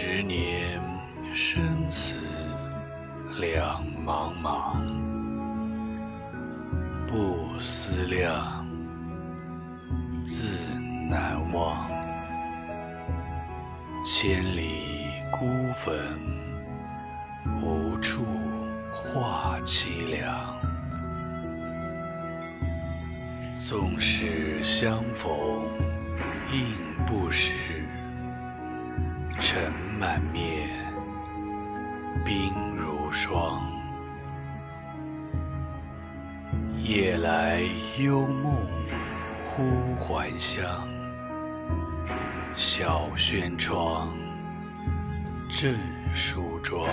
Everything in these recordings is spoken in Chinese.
十年生死两茫茫，不思量，自难忘。千里孤坟，无处话凄凉。纵使相逢应不识，尘满面，鬓如霜。夜来幽梦忽还乡，小轩窗，正梳妆。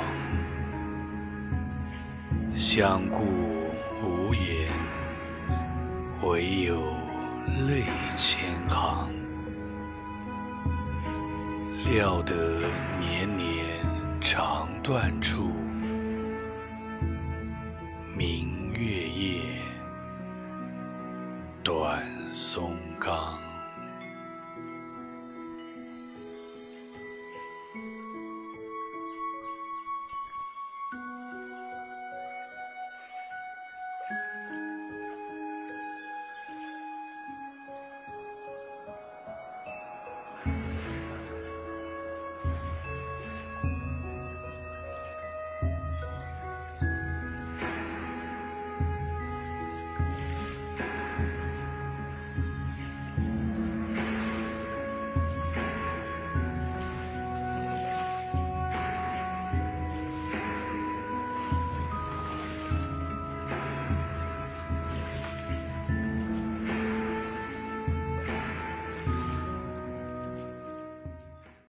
相顾无言，唯有泪千行。料得年年肠断处，明月夜，短松冈。